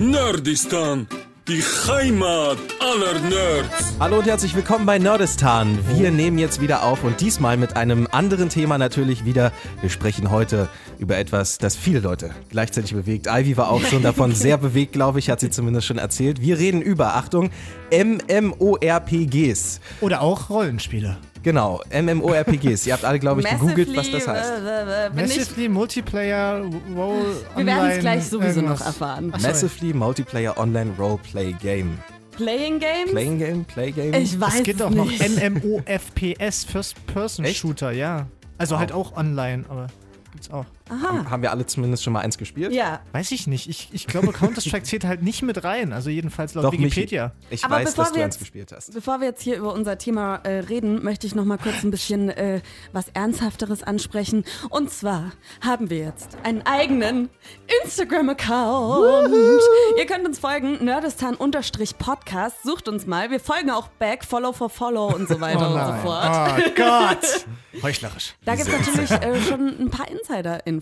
Nerdistan, die Heimat aller Nerds. Hallo und herzlich willkommen bei Nerdistan. Wir nehmen jetzt wieder auf und diesmal mit einem anderen Thema natürlich wieder. Wir sprechen heute über etwas, das viele Leute gleichzeitig bewegt. Ivy war auch schon davon sehr bewegt, glaube ich, hat sie zumindest schon erzählt. Wir reden über, Achtung, MMORPGs. Oder auch Rollenspiele. Genau, MMORPGs. Ihr habt alle, glaube ich, gegoogelt, was das heißt. Massively Multiplayer Role wir werden Online es gleich sowieso irgendwas. noch erfahren. Massively Multiplayer Online Roleplay Game. Playing Games? Playing Game? Play Game? Ich weiß Es gibt auch noch. MMOFPS, First Person Echt? Shooter, ja. Also Wow. halt auch online, aber gibt's auch. Aha. Haben wir alle zumindest schon mal eins gespielt? Ja. Weiß ich nicht. Ich, ich glaube, Counter-Strike zählt halt nicht mit rein. Also jedenfalls laut Doch, Wikipedia. Michi. Ich Aber weiß, dass du wir eins jetzt- gespielt hast. Bevor wir jetzt hier über unser Thema äh, reden, möchte ich noch mal kurz ein bisschen äh, was Ernsthafteres ansprechen. Und zwar haben wir jetzt einen eigenen Instagram-Account. Ihr könnt uns folgen, nerdistan-podcast. Sucht uns mal. Wir folgen auch back, follow for follow und so weiter Oh und so fort. Oh Gott. Heuchlerisch. Da gibt es natürlich äh, schon ein paar Insider-Infos.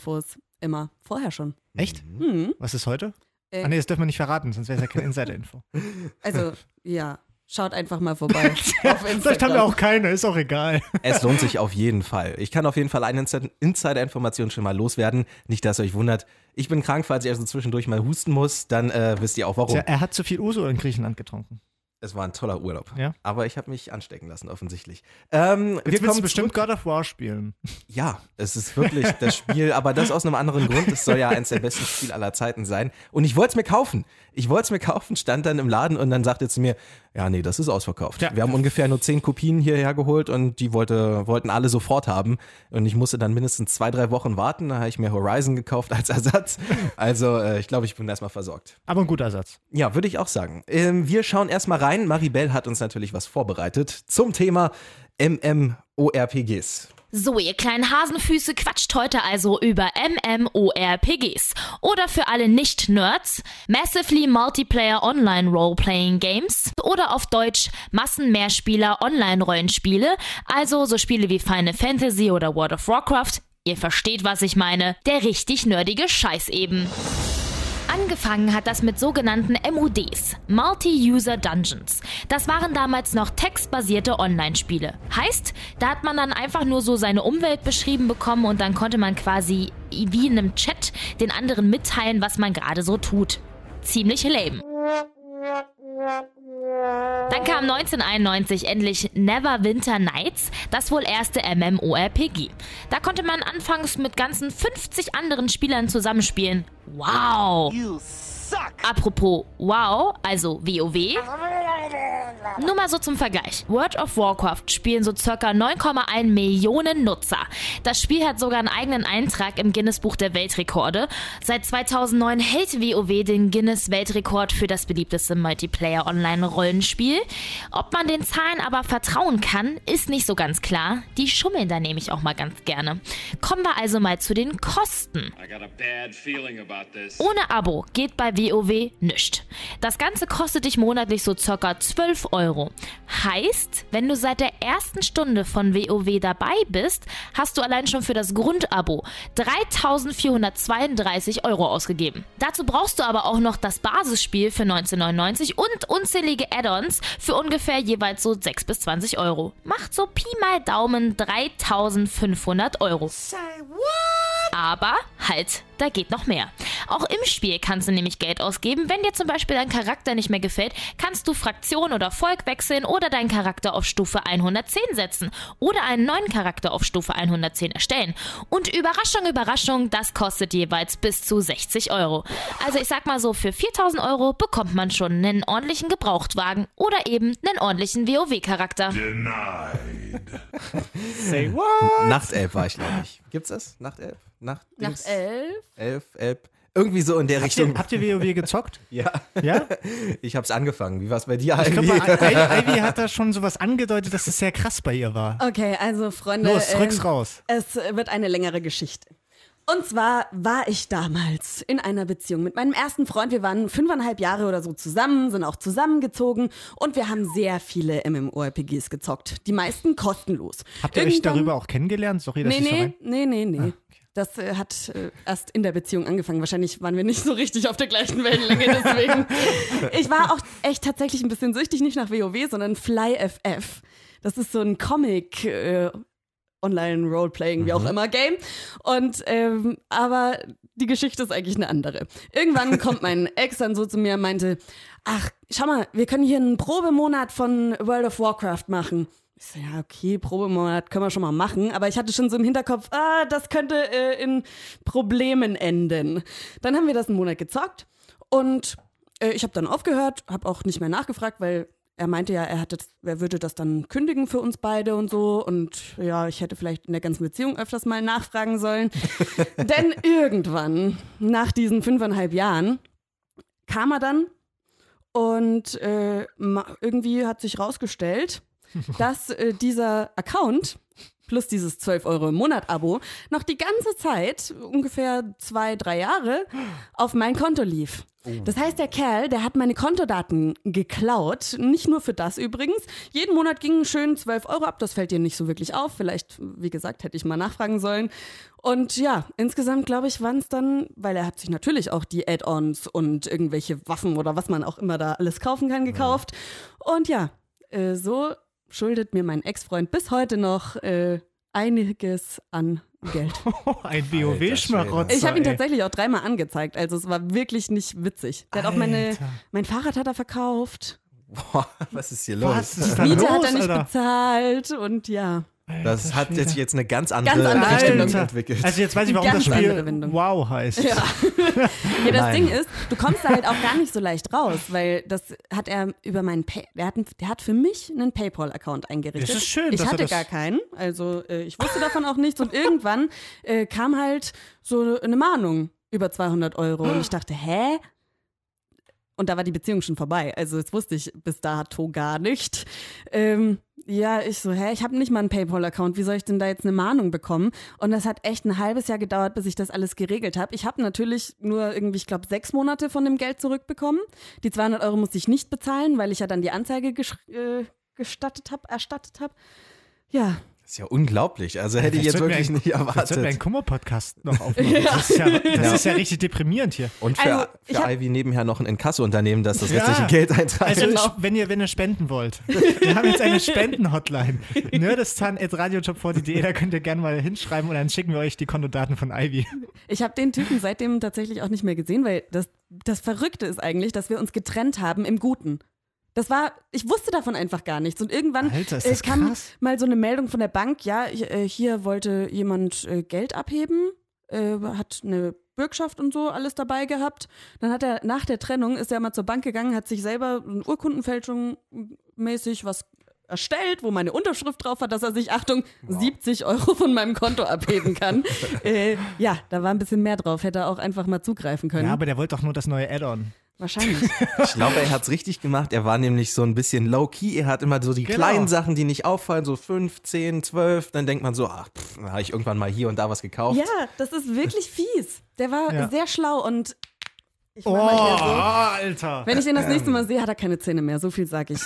Immer. Vorher schon. Echt? Hm. Was ist heute? Äh. ah nee, das dürfen wir nicht verraten, sonst wäre es ja keine Insider-Info. Also, ja. Schaut einfach mal vorbei. Vielleicht haben wir auch keine, ist auch egal. Es lohnt sich auf jeden Fall. Ich kann auf jeden Fall eine Insi- Insider-Information schon mal loswerden. Nicht, dass ihr euch wundert. Ich bin krank, falls ich also zwischendurch mal husten muss, dann äh, wisst ihr auch warum. Tja, er hat zu viel Uso in Griechenland getrunken. Es war ein toller Urlaub. Ja. Aber ich habe mich anstecken lassen, offensichtlich. Ähm, wir Jetzt kommen du bestimmt. God of War spielen. Ja, es ist wirklich das Spiel, aber das aus einem anderen Grund. Es soll ja eins der besten Spiele aller Zeiten sein. Und ich wollte es mir kaufen. Ich wollte es mir kaufen, stand dann im Laden und dann sagte er zu mir, ja, nee, das ist ausverkauft. Ja. Wir haben ungefähr nur zehn Kopien hierher geholt und die wollte, wollten alle sofort haben. Und ich musste dann mindestens zwei, drei Wochen warten. Da habe ich mir Horizon gekauft als Ersatz. Also äh, ich glaube, ich bin erstmal versorgt. Aber ein guter Ersatz. Ja, würde ich auch sagen. Ähm, wir schauen erstmal rein. Maribel hat uns natürlich was vorbereitet zum Thema MMORPGs. So, ihr kleinen Hasenfüße quatscht heute also über MMORPGs. Oder für alle Nicht-Nerds, Massively Multiplayer Online Role-Playing Games. Oder auf Deutsch Massenmehrspieler Online-Rollenspiele. Also so Spiele wie Final Fantasy oder World of Warcraft. Ihr versteht, was ich meine. Der richtig nerdige Scheiß eben. Angefangen hat das mit sogenannten MUDs, Multi-User Dungeons. Das waren damals noch textbasierte Online-Spiele. Heißt, da hat man dann einfach nur so seine Umwelt beschrieben bekommen und dann konnte man quasi wie in einem Chat den anderen mitteilen, was man gerade so tut. Ziemlich lame. Dann kam 1991 endlich Neverwinter Nights, das wohl erste MMORPG. Da konnte man anfangs mit ganzen 50 anderen Spielern zusammenspielen. Wow! Apropos wow, also WoW. Nur mal so zum Vergleich. World of Warcraft spielen so circa 9,1 Millionen Nutzer. Das Spiel hat sogar einen eigenen Eintrag im Guinness Buch der Weltrekorde. Seit 2009 hält WoW den Guinness Weltrekord für das beliebteste Multiplayer Online Rollenspiel. Ob man den Zahlen aber vertrauen kann, ist nicht so ganz klar. Die schummeln da nämlich auch mal ganz gerne. Kommen wir also mal zu den Kosten. Ohne Abo geht bei WoW nischt. Das Ganze kostet dich monatlich so circa 12 Euro. Heißt, wenn du seit der ersten Stunde von WoW dabei bist, hast du allein schon für das Grundabo 3432 Euro ausgegeben. Dazu brauchst du aber auch noch das Basisspiel für 1999 und unzählige Add-ons für ungefähr jeweils so 6 bis 20 Euro. Macht so Pi mal Daumen 3500 Euro. Aber halt, da geht noch mehr. Auch im Spiel kannst du nämlich Geld ausgeben. Wenn dir zum Beispiel dein Charakter nicht mehr gefällt, kannst du Fraktion oder Volk wechseln oder deinen Charakter auf Stufe 110 setzen oder einen neuen Charakter auf Stufe 110 erstellen. Und Überraschung, Überraschung, das kostet jeweils bis zu 60 Euro. Also ich sag mal so, für 4000 Euro bekommt man schon einen ordentlichen Gebrauchtwagen oder eben einen ordentlichen WoW-Charakter. Say what? Nachtelf war ich, glaube ich. Gibt's das? Nachtelf? Nacht, Nach Dings? elf? Elf, elf. Irgendwie so in der Habt ihr, Richtung. habt ihr WoW gezockt? Ja, Ja? ich hab's angefangen. Wie war's bei dir, Ich glaube, Ivy? Ivy hat da schon sowas angedeutet, dass es sehr krass bei ihr war. Okay, also Freunde. Los, ähm, rück's raus. Es wird eine längere Geschichte. Und zwar war ich damals in einer Beziehung mit meinem ersten Freund. Wir waren fünfeinhalb Jahre oder so zusammen, sind auch zusammengezogen und wir haben sehr viele MMORPGs gezockt. Die meisten kostenlos. Habt ihr euch Irgendwann- darüber auch kennengelernt? Sorry, dass Nee, ich so nee, nee, nee, nee. Ah, Das äh, hat äh, erst in der Beziehung angefangen. Wahrscheinlich waren wir nicht so richtig auf der gleichen Wellenlänge, deswegen. ich war auch echt tatsächlich ein bisschen süchtig, nicht nach WoW, sondern FlyFF. Das ist so ein Comic. Äh, Online-Roleplaying, wie auch immer, Game. Und ähm, aber die Geschichte ist eigentlich eine andere. Irgendwann kommt mein Ex dann so zu mir und meinte, ach, schau mal, wir können hier einen Probemonat von World of Warcraft machen. Ich so, ja, okay, Probemonat können wir schon mal machen, aber ich hatte schon so im Hinterkopf, ah, das könnte äh, in Problemen enden. Dann haben wir das einen Monat gezockt und äh, ich habe dann aufgehört, habe auch nicht mehr nachgefragt, weil er meinte ja, er, hatte, er würde das dann kündigen für uns beide und so. Und ja, ich hätte vielleicht in der ganzen Beziehung öfters mal nachfragen sollen. Denn irgendwann, nach diesen fünfeinhalb Jahren, kam er dann und äh, irgendwie hat sich rausgestellt, dass äh, dieser Account plus dieses 12 Euro im Monat Abo noch die ganze Zeit, ungefähr zwei, drei Jahre, auf mein Konto lief. Das heißt, der Kerl, der hat meine Kontodaten geklaut. Nicht nur für das übrigens. Jeden Monat gingen schön 12 Euro ab. Das fällt dir nicht so wirklich auf. Vielleicht, wie gesagt, hätte ich mal nachfragen sollen. Und ja, insgesamt glaube ich, waren es dann, weil er hat sich natürlich auch die Add-ons und irgendwelche Waffen oder was man auch immer da alles kaufen kann, gekauft. Und ja, äh, so schuldet mir mein Ex-Freund bis heute noch äh, einiges an Geld. Oh, ein WoW-Schmarotzer. Ich habe ihn ey. tatsächlich auch dreimal angezeigt, also es war wirklich nicht witzig. Der hat auch meine, Alter. mein Fahrrad hat er verkauft, Boah, was ist hier los? Was ist da Miete los, hat er nicht Alter? bezahlt und ja. Das hat jetzt, jetzt eine ganz andere, Ganz andere Richtung Alter. entwickelt. Also jetzt weiß ich, warum Ganz das andere Spiel Wendung. Wow heißt. Ja. ja, das Nein. Ding ist, du kommst da halt auch gar nicht so leicht raus, weil das hat er über meinen Pay der hat, der hat für mich einen PayPal-Account eingerichtet. Das ist schön, Ich hatte das- gar keinen, also äh, ich wusste davon auch nichts und irgendwann äh, kam halt so eine Mahnung über 200 Euro und ich dachte, hä? Und da war die Beziehung schon vorbei. Also das wusste ich bis dato gar nicht. Ähm, ja, ich so, hä, ich habe nicht mal einen PayPal-Account. Wie soll ich denn da jetzt eine Mahnung bekommen? Und das hat echt ein halbes Jahr gedauert, bis ich das alles geregelt habe. Ich habe natürlich nur irgendwie, ich glaube, sechs Monate von dem Geld zurückbekommen. Die 200 Euro musste ich nicht bezahlen, weil ich ja dann die Anzeige äh, gestattet habe, erstattet habe. Ja, Das ist ja unglaublich. Also hätte ich jetzt wir wirklich ein- nicht Jetzt sollten wir einen erwartet. Kummer-Podcast noch aufnehmen. Das, ist ja, das Ja. ist ja richtig deprimierend hier. Und für, Also, für hab- Ivy nebenher noch ein Inkasso-Unternehmen, das das Ja. restliche Geld eintreibt. Also, Genau. wenn, ihr, wenn ihr spenden wollt, wir haben jetzt eine Spenden-Hotline. nerdistan.radiojob40.de, da könnt ihr gerne mal hinschreiben und dann schicken wir euch die Kontodaten von Ivy. Ich habe den Typen seitdem tatsächlich auch nicht mehr gesehen, weil das, das Verrückte ist eigentlich, dass wir uns getrennt haben im Guten. Das war, ich wusste davon einfach gar nichts. Und irgendwann Alter, äh, kam krass. mal so eine Meldung von der Bank, ja, hier, äh, hier wollte jemand äh, Geld abheben, äh, hat eine Bürgschaft und so alles dabei gehabt. Dann hat er nach der Trennung, ist er mal zur Bank gegangen, hat sich selber Urkundenfälschung mäßig was erstellt, wo meine Unterschrift drauf hat, dass er sich, Achtung, 70 Euro von meinem Konto abheben kann. äh, ja, da war ein bisschen mehr drauf, hätte er auch einfach mal zugreifen können. Ja, aber der wollte doch nur das neue Add-on. Wahrscheinlich. Ich glaube, er hat es richtig gemacht. Er war nämlich so ein bisschen low-key. Er hat immer so die Genau. kleinen Sachen, die nicht auffallen, so 5, 10, 12. Dann denkt man so, ach, pff, dann habe ich irgendwann mal hier und da was gekauft. ja, das ist wirklich fies. Der war Ja. sehr schlau und ich Oh, so. Alter. Wenn ich den das nächste Mal sehe, hat er keine Zähne mehr. So viel sage ich.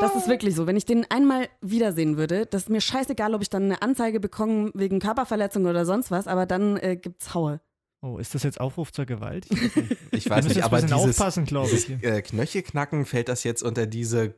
Das ist wirklich so. Wenn ich den einmal wiedersehen würde, das ist mir scheißegal, ob ich dann eine Anzeige bekomme wegen Körperverletzung oder sonst was, aber dann äh, gibt's Haue. Oh, ist das jetzt Aufruf zur Gewalt? Ich weiß nicht, aber dieses, aufpassen, glaube ich. dieses äh, Knöchelknacken, fällt das jetzt unter diese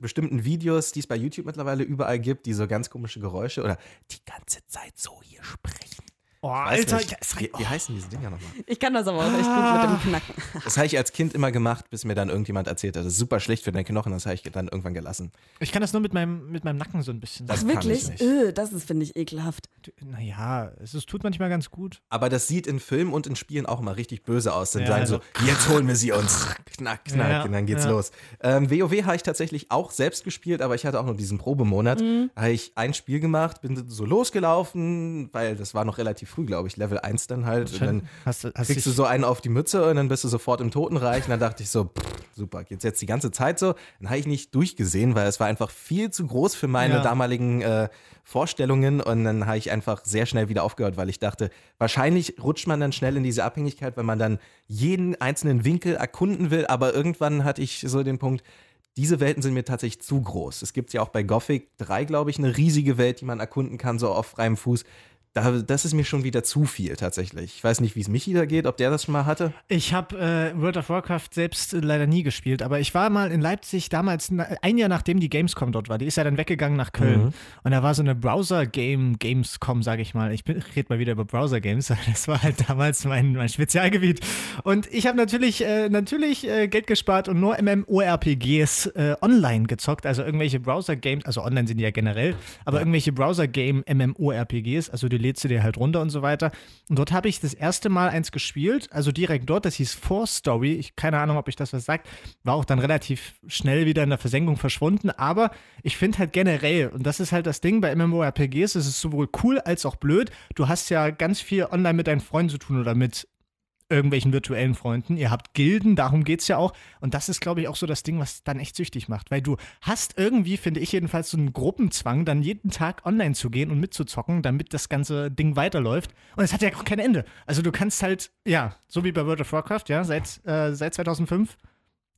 bestimmten Videos, die es bei YouTube mittlerweile überall gibt, die so ganz komische Geräusche oder die ganze Zeit so hier sprechen. Oh, Alter. nicht. es- wie, wie heißen diese Dinger nochmal? Ich kann das aber auch echt gut mit dem Knacken. Das habe ich als Kind immer gemacht, bis mir dann irgendjemand erzählt hat. Das ist super schlecht für deine Knochen, das habe ich dann irgendwann gelassen. Ich kann das nur mit meinem, mit meinem Nacken so ein bisschen. Das Ach, kann wirklich? ich nicht. Öh, das ist, finde ich, ekelhaft. Naja, es ist, tut manchmal ganz gut. Aber das sieht in Filmen und in Spielen auch immer richtig böse aus. Dann Ja, sagen also- so, jetzt holen wir sie uns. Knack, knack, Ja, und dann geht's ja. los. Ähm, WoW habe ich tatsächlich auch selbst gespielt, aber ich hatte auch nur diesen Probemonat. Mhm. Da habe ich ein Spiel gemacht, bin so losgelaufen, weil das war noch relativ früh, glaube ich, Level 1 dann halt. Und dann Hast, du- hast kriegst du so einen auf die Mütze und dann bist du sofort im Totenreich. Und dann dachte ich so, pff, super, geht's jetzt die ganze Zeit so? Dann habe ich nicht durchgesehen, weil es war einfach viel zu groß für meine Ja. damaligen äh, Vorstellungen und dann habe ich einfach sehr schnell wieder aufgehört, weil ich dachte, wahrscheinlich rutscht man dann schnell in diese Abhängigkeit, wenn man dann jeden einzelnen Winkel erkunden will, aber irgendwann hatte ich so den Punkt, diese Welten sind mir tatsächlich zu groß. Es gibt ja auch bei Gothic 3, glaube ich, eine riesige Welt, die man erkunden kann, so auf freiem Fuß. Da, das ist mir schon wieder zu viel tatsächlich. Ich weiß nicht, wie es Michi da geht, ob der das schon mal hatte. Ich habe äh, World of Warcraft selbst äh, leider nie gespielt, aber ich war mal in Leipzig damals, ein Jahr nachdem die Gamescom dort war. Die ist ja dann weggegangen nach Köln. Und da war so eine Browser-Game, Gamescom, sage ich mal. Ich, rede mal wieder über Browser-Games. Das war halt damals mein, mein Spezialgebiet. Und ich habe natürlich, äh, natürlich äh, Geld gespart und nur MMORPGs äh, online gezockt. Also irgendwelche Browser-Games, also online sind die ja generell, aber irgendwelche Browser-Game MMORPGs, also die lädst du dir halt runter und so weiter. Und dort habe ich das erste Mal eins gespielt, also direkt dort, das hieß Four Story. Ich keine Ahnung, ob ich das was sagt. War auch dann relativ schnell wieder in der Versenkung verschwunden, aber ich finde halt generell, und das ist halt das Ding bei MMORPGs, es ist sowohl cool als auch blöd. Du hast ja ganz viel online mit deinen Freunden zu tun oder mit irgendwelchen virtuellen Freunden. Ihr habt Gilden, darum geht es ja auch. Und das ist, glaube ich, auch so das Ding, was dann echt süchtig macht. Weil du hast irgendwie, finde ich jedenfalls, so einen Gruppenzwang, dann jeden Tag online zu gehen und mitzuzocken, damit das ganze Ding weiterläuft. Und es hat ja auch kein Ende. Also du kannst halt, ja, so wie bei World of Warcraft, ja, seit, äh, seit 2005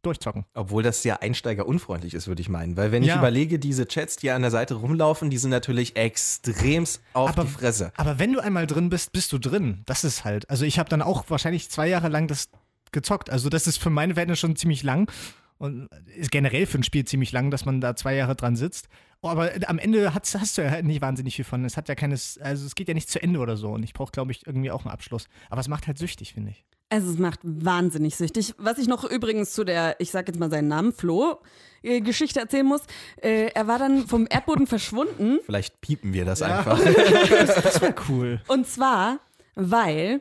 durchzocken. Obwohl das ja einsteigerunfreundlich ist, würde ich meinen. Weil wenn ich Ja. überlege, diese Chats, die an der Seite rumlaufen, die sind natürlich extremst auf Aber- die Fresse. Aber wenn du einmal drin bist, bist du drin. Das ist halt. Also ich habe dann auch wahrscheinlich zwei Jahre lang das gezockt. Also das ist für meine Verhältnisse schon ziemlich lang und ist generell für ein Spiel ziemlich lang, dass man da zwei Jahre dran sitzt. Oh, aber am Ende hast, hast du ja halt nicht wahnsinnig viel von. Es hat ja keines, also es geht ja nicht zu Ende oder so. Und ich brauche, glaube ich, irgendwie auch einen Abschluss. Aber es macht halt süchtig, finde ich. Also es macht wahnsinnig süchtig. Was ich noch übrigens zu der, ich sag jetzt mal seinen Namen, Flo, äh, Geschichte erzählen muss. Äh, er war dann vom Erdboden verschwunden. Vielleicht piepen wir das einfach. Das wäre cool. Und zwar, weil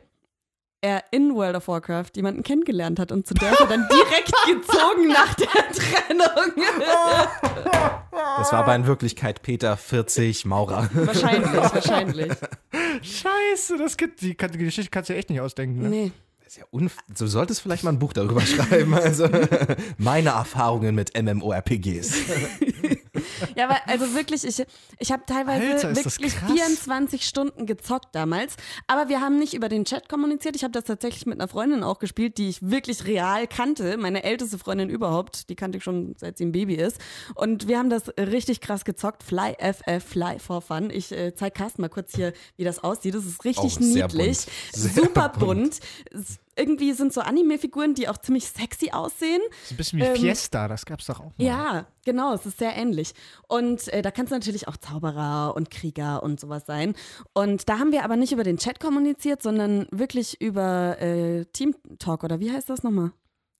er in World of Warcraft jemanden kennengelernt hat und zu der er dann direkt gezogen nach der Trennung. Das war aber in Wirklichkeit Peter 40 Maurer. wahrscheinlich, wahrscheinlich. Scheiße, das gibt, die, die Geschichte kannst du ja echt nicht ausdenken. Ne? Nee. Das ist ja unf du solltest vielleicht mal ein Buch darüber schreiben. Also meine Erfahrungen mit MMORPGs. Ja, aber also wirklich, ich, ich habe teilweise Alter, wirklich krass. 24 Stunden gezockt damals. Aber wir haben nicht über den Chat kommuniziert. Ich habe das tatsächlich mit einer Freundin auch gespielt, die ich wirklich real kannte. Meine älteste Freundin überhaupt. Die kannte ich schon seit sie ein Baby ist. Und wir haben das richtig krass gezockt. Fly FF, Fly for Fun. Ich äh, zeig Carsten mal kurz hier, wie das aussieht. Das ist richtig niedlich. bunt. Super bunt. bunt. Es- Irgendwie sind so Anime-Figuren, die auch ziemlich sexy aussehen. So ein bisschen wie Ähm, Fiesta, das gab's doch auch. Mal. Ja, genau, es ist sehr ähnlich. Und äh, da kannst du natürlich auch Zauberer und Krieger und sowas sein. Und da haben wir aber nicht über den Chat kommuniziert, sondern wirklich über äh, Team Talk oder wie heißt das nochmal?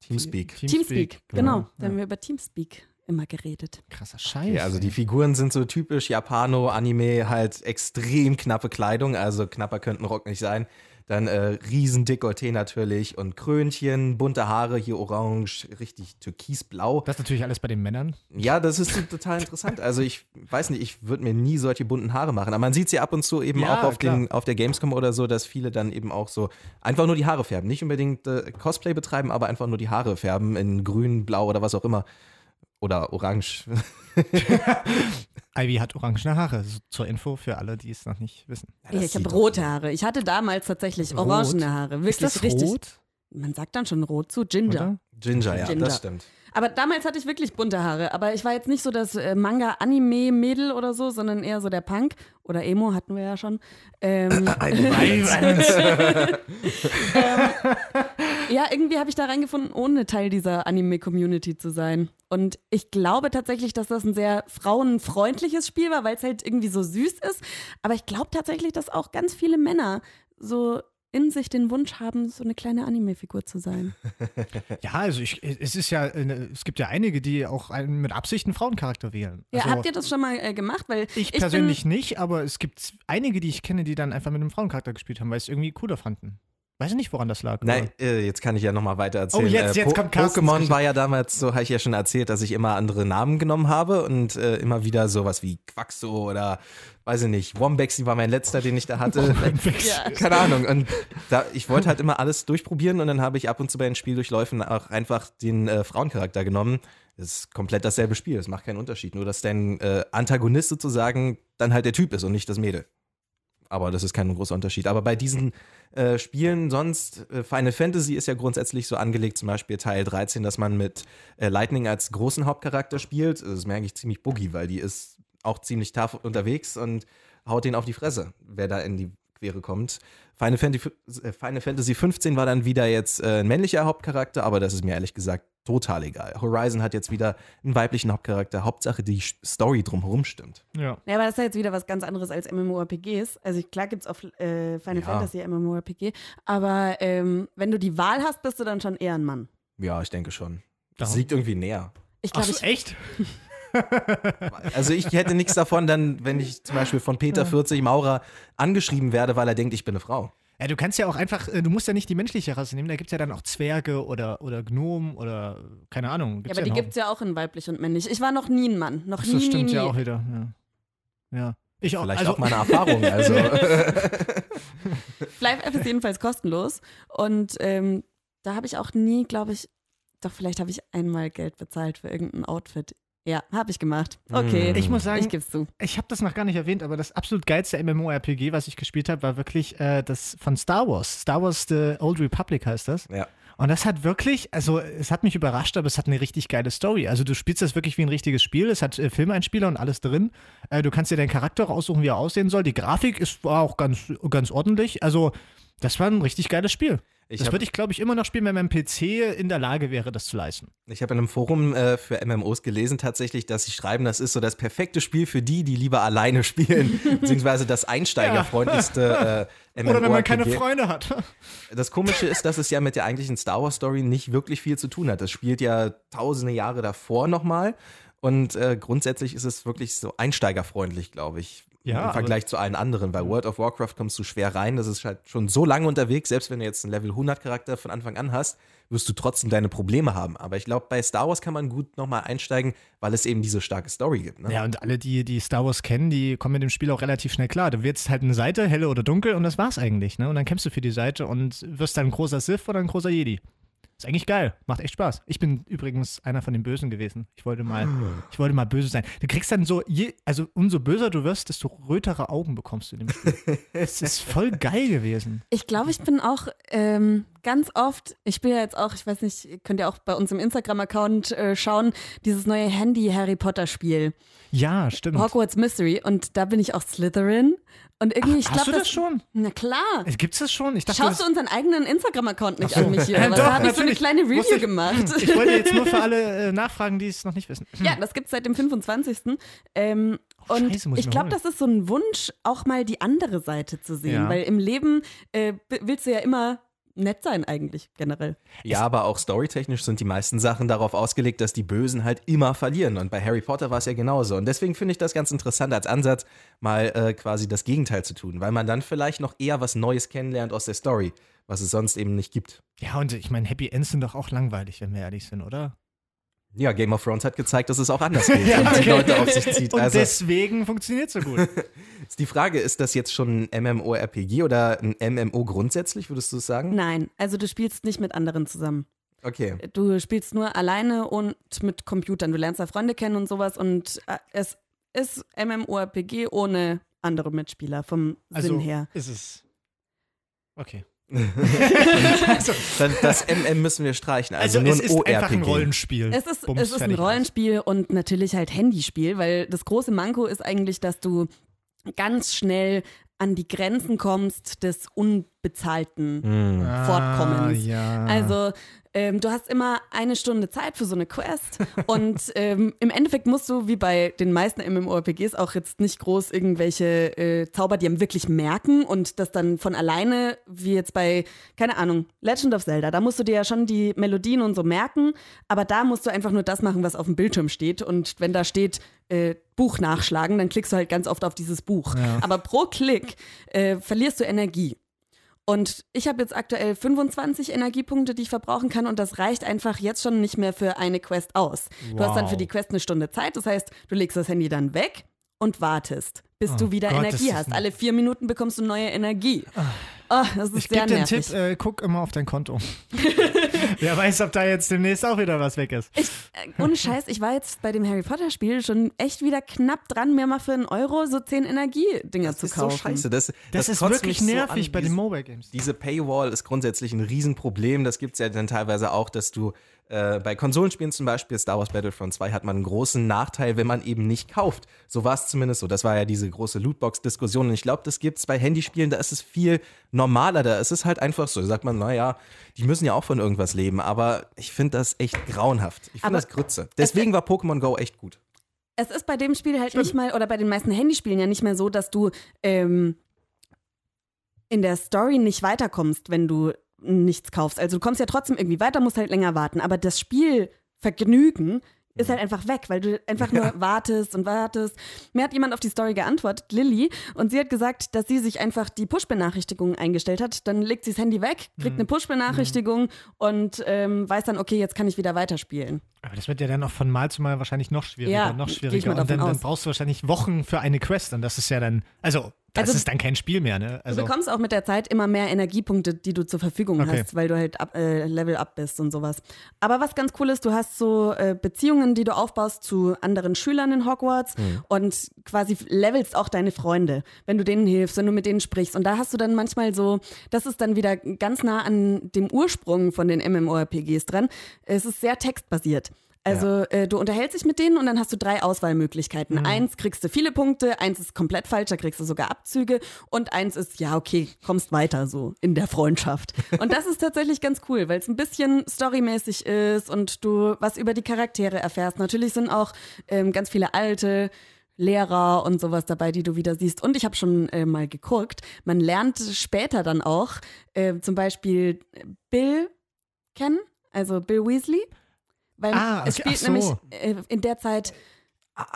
Teamspeak. Teamspeak, genau. Da Ja. haben wir über Teamspeak immer geredet. Krasser Scheiß. Ja, also die Figuren sind so typisch Japano, Anime, halt extrem knappe Kleidung, also knapper könnten Rock nicht sein. Dann äh, riesen Dekolleté natürlich und Krönchen, bunte Haare, hier orange, richtig türkisblau. das ist natürlich alles bei den Männern. Ja, das ist total interessant. Also ich weiß nicht, ich würde mir nie solche bunten Haare machen. Aber man sieht sie ab und zu eben Ja, auch auf, den, auf der Gamescom oder so, dass viele dann eben auch so einfach nur die Haare färben. Nicht unbedingt äh, Cosplay betreiben, aber einfach nur die Haare färben in grün, blau oder was auch immer. Oder orange. Ivy hat orangene Haare. So zur Info für alle, die es noch nicht wissen. Ja, ich habe rote Haare. Ich hatte damals tatsächlich Rot? orangene Haare. Wirklich Ist das richtig. rot? Man sagt dann schon rot zu Ginger. Oder? Ginger, ja, Ginger. das stimmt. Aber damals hatte ich wirklich bunte Haare. Aber ich war jetzt nicht so das äh, Manga-Anime-Mädel oder so, sondern eher so der Punk. Oder Emo hatten wir ja schon. Ähm, ja, irgendwie habe ich da reingefunden, ohne Teil dieser Anime-Community zu sein. Und ich glaube tatsächlich, dass das ein sehr frauenfreundliches Spiel war, weil es halt irgendwie so süß ist. Aber ich glaube tatsächlich, dass auch ganz viele Männer so in sich den Wunsch haben, so eine kleine Anime-Figur zu sein. Ja, also ich, es ist ja, es gibt ja einige, die auch mit Absicht einen Frauencharakter wählen. Ja, also, habt ihr das schon mal äh, gemacht? Weil ich bin- persönlich nicht, aber es gibt einige, die ich kenne, die dann einfach mit einem Frauencharakter gespielt haben, weil sie es irgendwie cooler fanden. Weiß ich nicht, woran das lag. Nein, äh, jetzt kann ich ja nochmal weiter erzählen. Oh, jetzt- Äh, jetzt kommt Carstens Pokémon war ja damals, so habe ich ja schon erzählt, dass ich immer andere Namen genommen habe und äh, immer wieder sowas wie Quaxo oder, weiß ich nicht, Wombexy war mein letzter, den ich da hatte. Ja. Keine Ahnung. Und da, ich wollte halt immer alles durchprobieren und dann habe ich ab und zu bei den Spieldurchläufen auch einfach den äh, Frauencharakter genommen. Das ist komplett dasselbe Spiel, das macht keinen Unterschied. Nur, dass dein äh, Antagonist sozusagen dann halt der Typ ist und nicht das Mädel. Aber das ist kein großer Unterschied. Aber bei diesen äh, Spielen sonst, äh, Final Fantasy ist ja grundsätzlich so angelegt, zum Beispiel Teil 13, dass man mit äh, Lightning als großen Hauptcharakter spielt. Das ist mir eigentlich ziemlich buggy, weil die ist auch ziemlich tough unterwegs und haut den auf die Fresse, wer da in die Quere kommt. Final Fantasy, äh, Final Fantasy 15 war dann wieder jetzt äh, ein männlicher Hauptcharakter, aber das ist mir ehrlich gesagt total egal. Horizon hat jetzt wieder einen weiblichen Hauptcharakter. Hauptsache die Story drumherum stimmt. Ja. Ja, aber das ist ja jetzt wieder was ganz anderes als MMORPGs. Also klar gibt es auf äh, Final Ja. Fantasy MMORPG, aber ähm, wenn du die Wahl hast, bist du dann schon eher ein Mann. Ja, ich denke schon. Das Darum- liegt irgendwie näher. Ich Ach glaube, so, ich, echt? Also ich hätte nichts davon, dann, wenn ich zum Beispiel von Peter 40 Maurer angeschrieben werde, weil er denkt, ich bin eine Frau. Ja, du kannst ja auch einfach, äh, du musst ja nicht die menschliche Rasse nehmen, da gibt es ja dann auch Zwerge oder, oder Gnomen oder keine Ahnung. ja, aber die einen gibt es ja auch in weiblich und männlich. Ich war noch nie ein Mann. Noch Ach so, nie, nie, stimmt nie. ja auch wieder. Ja. ja. Ich auch. Vielleicht also, auch meine Erfahrung. Also Live App ist jedenfalls kostenlos. Und ähm, da habe ich auch nie, glaube ich, doch vielleicht habe ich einmal Geld bezahlt für irgendein Outfit. Ja, habe ich gemacht. Okay. Hm. Ich muss sagen, ich geb's zu. ich habe das noch gar nicht erwähnt, aber das absolut geilste MMORPG, was ich gespielt habe, war wirklich äh, das von Star Wars. Star Wars The Old Republic heißt das. ja. Und das hat wirklich, also es hat mich überrascht, aber es hat eine richtig geile Story. Also du spielst das wirklich wie ein richtiges Spiel. Es hat äh, Filmeinspieler und alles drin. Äh, du kannst dir deinen Charakter aussuchen, wie er aussehen soll. Die Grafik ist, war auch ganz, ganz ordentlich. Also das war ein richtig geiles Spiel. Ich das habe würde ich, glaube ich, immer noch spielen, wenn mein PC in der Lage wäre, das zu leisten. ich hab in einem Forum äh, für MMOs gelesen tatsächlich, dass sie schreiben, das ist so das perfekte Spiel für die, die lieber alleine spielen, beziehungsweise das einsteigerfreundlichste äh, MMO. Oder wenn man keine Freunde hat. Das Komische ist, dass es ja mit der eigentlichen Star Wars Story nicht wirklich viel zu tun hat. Das spielt ja tausende Jahre davor nochmal. Und äh, grundsätzlich ist es wirklich so einsteigerfreundlich, glaube ich. Ja, Im Vergleich zu allen anderen. Bei World of Warcraft kommst du schwer rein. Das ist halt schon so lange unterwegs. Selbst wenn du jetzt einen Level 100 Charakter von Anfang an hast, wirst du trotzdem deine Probleme haben. Aber ich glaube, bei Star Wars kann man gut nochmal einsteigen, weil es eben diese starke Story gibt. Ne? Ja, und alle, die, die Star Wars kennen, die kommen mit dem Spiel auch relativ schnell klar. Du wählst halt eine Seite, helle oder dunkel, und das war's eigentlich. Ne? Und dann kämpfst du für die Seite und wirst dann ein großer Sith oder ein großer Jedi. Ist eigentlich geil. Macht echt Spaß. Ich bin übrigens einer von den Bösen gewesen. Ich wollte mal, ich wollte mal böse sein. Du kriegst dann so, je, also umso böser du wirst, desto rötere Augen bekommst du in dem Spiel. Es ist voll geil gewesen. Ich glaube, ich bin auch ähm, ganz oft, ich spiele ja jetzt auch, ich weiß nicht, ihr könnt ja auch bei uns im Instagram-Account äh, schauen, dieses neue Handy-Harry Potter-Spiel, Ja, stimmt. Hogwarts Mystery. Und da bin ich auch Slytherin. Und irgendwie, ich Hast glaube, du das schon? Na klar. Äh, Gibt's das schon? Ich dachte, Schaust du unseren eigenen Instagram-Account nicht Ach so. an mich hier? Doch, da habe ich so eine kleine Review ich. gemacht. ich wollte jetzt nur für alle äh, nachfragen, die es noch nicht wissen. Ja, das gibt es seit dem 25. Ähm, Oh, und Scheiße, ich ich glaube, das ist so ein Wunsch, auch mal die andere Seite zu sehen. Ja. Weil im Leben äh, willst du ja immer nett sein, eigentlich generell. Ja, aber auch storytechnisch sind die meisten Sachen darauf ausgelegt, dass die Bösen halt immer verlieren. Und bei Harry Potter war es ja genauso. Und deswegen finde ich das ganz interessant als Ansatz, mal äh, quasi das Gegenteil zu tun, weil man dann vielleicht noch eher was Neues kennenlernt aus der Story, was es sonst eben nicht gibt. Ja, und ich meine, Happy Ends sind doch auch langweilig, wenn wir ehrlich sind, oder? Ja, Game of Thrones hat gezeigt, dass es auch anders geht Ja, und die okay. Leute auf sich zieht. Und Also deswegen funktioniert so gut. die Frage, ist das jetzt schon ein MMORPG oder ein MMO grundsätzlich, würdest du es sagen? Nein, also du spielst nicht mit anderen zusammen. Okay. Du spielst nur alleine und mit Computern. Du lernst da Freunde kennen und sowas. Und äh, es ist MMORPG ohne andere Mitspieler vom Also Sinn her. ist es. Okay. Dann, das MM müssen wir streichen. Also, Also, nur es ein ist ORPG. einfach ein Rollenspiel. Es ist, Bums, es ist ein. Rollenspiel und natürlich halt Handyspiel, weil das große Manko ist eigentlich, dass du ganz schnell an die Grenzen kommst des unbezahlten Hm. Fortkommens. Ah, ja. Also ähm, du hast immer eine Stunde Zeit für so eine Quest und ähm, im Endeffekt musst du, wie bei den meisten MMORPGs, auch jetzt nicht groß irgendwelche äh, Zauber dir wirklich merken und das dann von alleine, wie jetzt bei, keine Ahnung, Legend of Zelda, da musst du dir ja schon die Melodien und so merken, aber da musst du einfach nur das machen, was auf dem Bildschirm steht und wenn da steht, äh, Buch nachschlagen, dann klickst du halt ganz oft auf dieses Buch. Aber pro Klick äh, verlierst du Energie. Und ich habe jetzt aktuell 25 Energiepunkte, die ich verbrauchen kann und das reicht einfach jetzt schon nicht mehr für eine Quest aus. Du hast dann Wow. für die Quest eine Stunde Zeit, das heißt, du legst das Handy dann weg und wartest, bis Oh du wieder Gott, Energie ist das hast. Alle vier Minuten bekommst du neue Energie. Oh, das ist Ich sehr gebe dir einen nervig. Tipp, äh, guck immer auf dein Konto. Wer weiß, ob da jetzt demnächst auch wieder was weg ist. Ich, äh, ohne Scheiß, ich war jetzt bei dem Harry Potter Spiel schon echt wieder knapp dran, mir mal für einen Euro so zehn Energiedinger Das zu ist so kaufen. scheiße. Das, Das, ist kotzt wirklich so nervig an. bei den Mobile Games. Diese Paywall ist grundsätzlich ein Riesenproblem. Das gibt es ja dann teilweise auch, dass du äh, bei Konsolenspielen zum Beispiel, Star Wars Battlefront 2, hat man einen großen Nachteil, wenn man eben nicht kauft. So war es zumindest so. Das war ja diese große Lootbox-Diskussion. Und ich glaube, das gibt es bei Handyspielen, da ist es viel normaler. Da ist es halt einfach so. Da sagt man, naja, die müssen ja auch von irgendwas leben. Aber ich finde das echt grauenhaft. Ich finde das Grütze. Deswegen war Pokémon Go echt gut. Es ist bei dem Spiel halt nicht mal, oder bei den meisten Handyspielen ja nicht mehr so, dass du ähm, in der Story nicht weiterkommst, wenn du nichts kaufst. Also du kommst ja trotzdem irgendwie weiter, musst halt länger warten. Aber das Spielvergnügen ist halt einfach weg, weil du einfach nur wartest und wartest. Mir hat jemand auf die Story geantwortet, Lilly, und sie hat gesagt, dass sie sich einfach die Push-Benachrichtigungen eingestellt hat. Dann legt sie das Handy weg, kriegt eine Push-Benachrichtigung und ähm, weiß dann, okay, jetzt kann ich wieder weiterspielen. Aber das wird ja dann auch von Mal zu Mal wahrscheinlich noch schwieriger, Ja, noch schwieriger. Und dann, dann brauchst du wahrscheinlich Wochen für eine Quest. Und das ist ja dann, also, das Also- ist dann kein Spiel mehr, ne? Also, Du bekommst auch mit der Zeit immer mehr Energiepunkte, die du zur Verfügung Okay. hast, weil du halt up, äh, Level up bist und sowas. Aber was ganz cool ist, du hast so äh, Beziehungen, die du aufbaust zu anderen Schülern in Hogwarts und quasi levelst auch deine Freunde, wenn du denen hilfst, wenn du mit denen sprichst. Und da hast du dann manchmal so, das ist dann wieder ganz nah an dem Ursprung von den MMORPGs dran. Es ist sehr textbasiert. Also äh, du unterhältst dich mit denen und dann hast du drei Auswahlmöglichkeiten. Eins kriegst du viele Punkte, eins ist komplett falsch, da kriegst du sogar Abzüge und eins ist, ja, okay, kommst weiter so in der Freundschaft. Und das ist tatsächlich ganz cool, weil es ein bisschen storymäßig ist und du was über die Charaktere erfährst. Natürlich sind auch ähm, ganz viele alte Lehrer und sowas dabei, die du wieder siehst. Und ich habe schon äh, mal geguckt, man lernt später dann auch äh, zum Beispiel Bill kennen, also Bill Weasley. Weil Ah, es okay, spielt so. nämlich äh, in der Zeit